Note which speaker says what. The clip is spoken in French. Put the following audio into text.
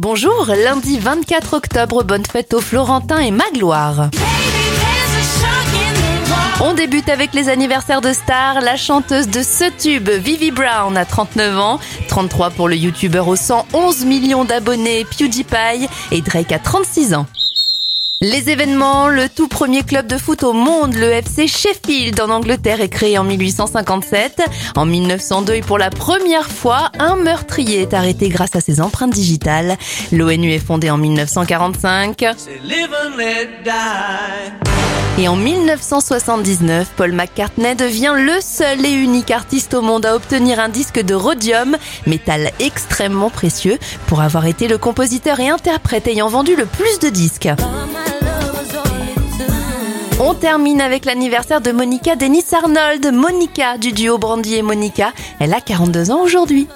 Speaker 1: Bonjour, lundi 24 octobre, bonne fête aux Florentins et Magloire. On débute avec les anniversaires de stars. La chanteuse de ce tube, Vivi Brown, a 39 ans, 33 pour le youtubeur au 111 millions d'abonnés PewDiePie et Drake a 36 ans. Les événements, le tout premier club de foot au monde, le FC Sheffield en Angleterre est créé en 1857. En 1902 et pour la première fois, un meurtrier est arrêté grâce à ses empreintes digitales. L'ONU est fondée en 1945. Et en 1979, Paul McCartney devient le seul et unique artiste au monde à obtenir un disque de rhodium, métal extrêmement précieux, pour avoir été le compositeur et interprète ayant vendu le plus de disques. On termine avec l'anniversaire de Monica Dennis Arnold. Monica du duo Brandy et Monica. Elle a 42 ans aujourd'hui.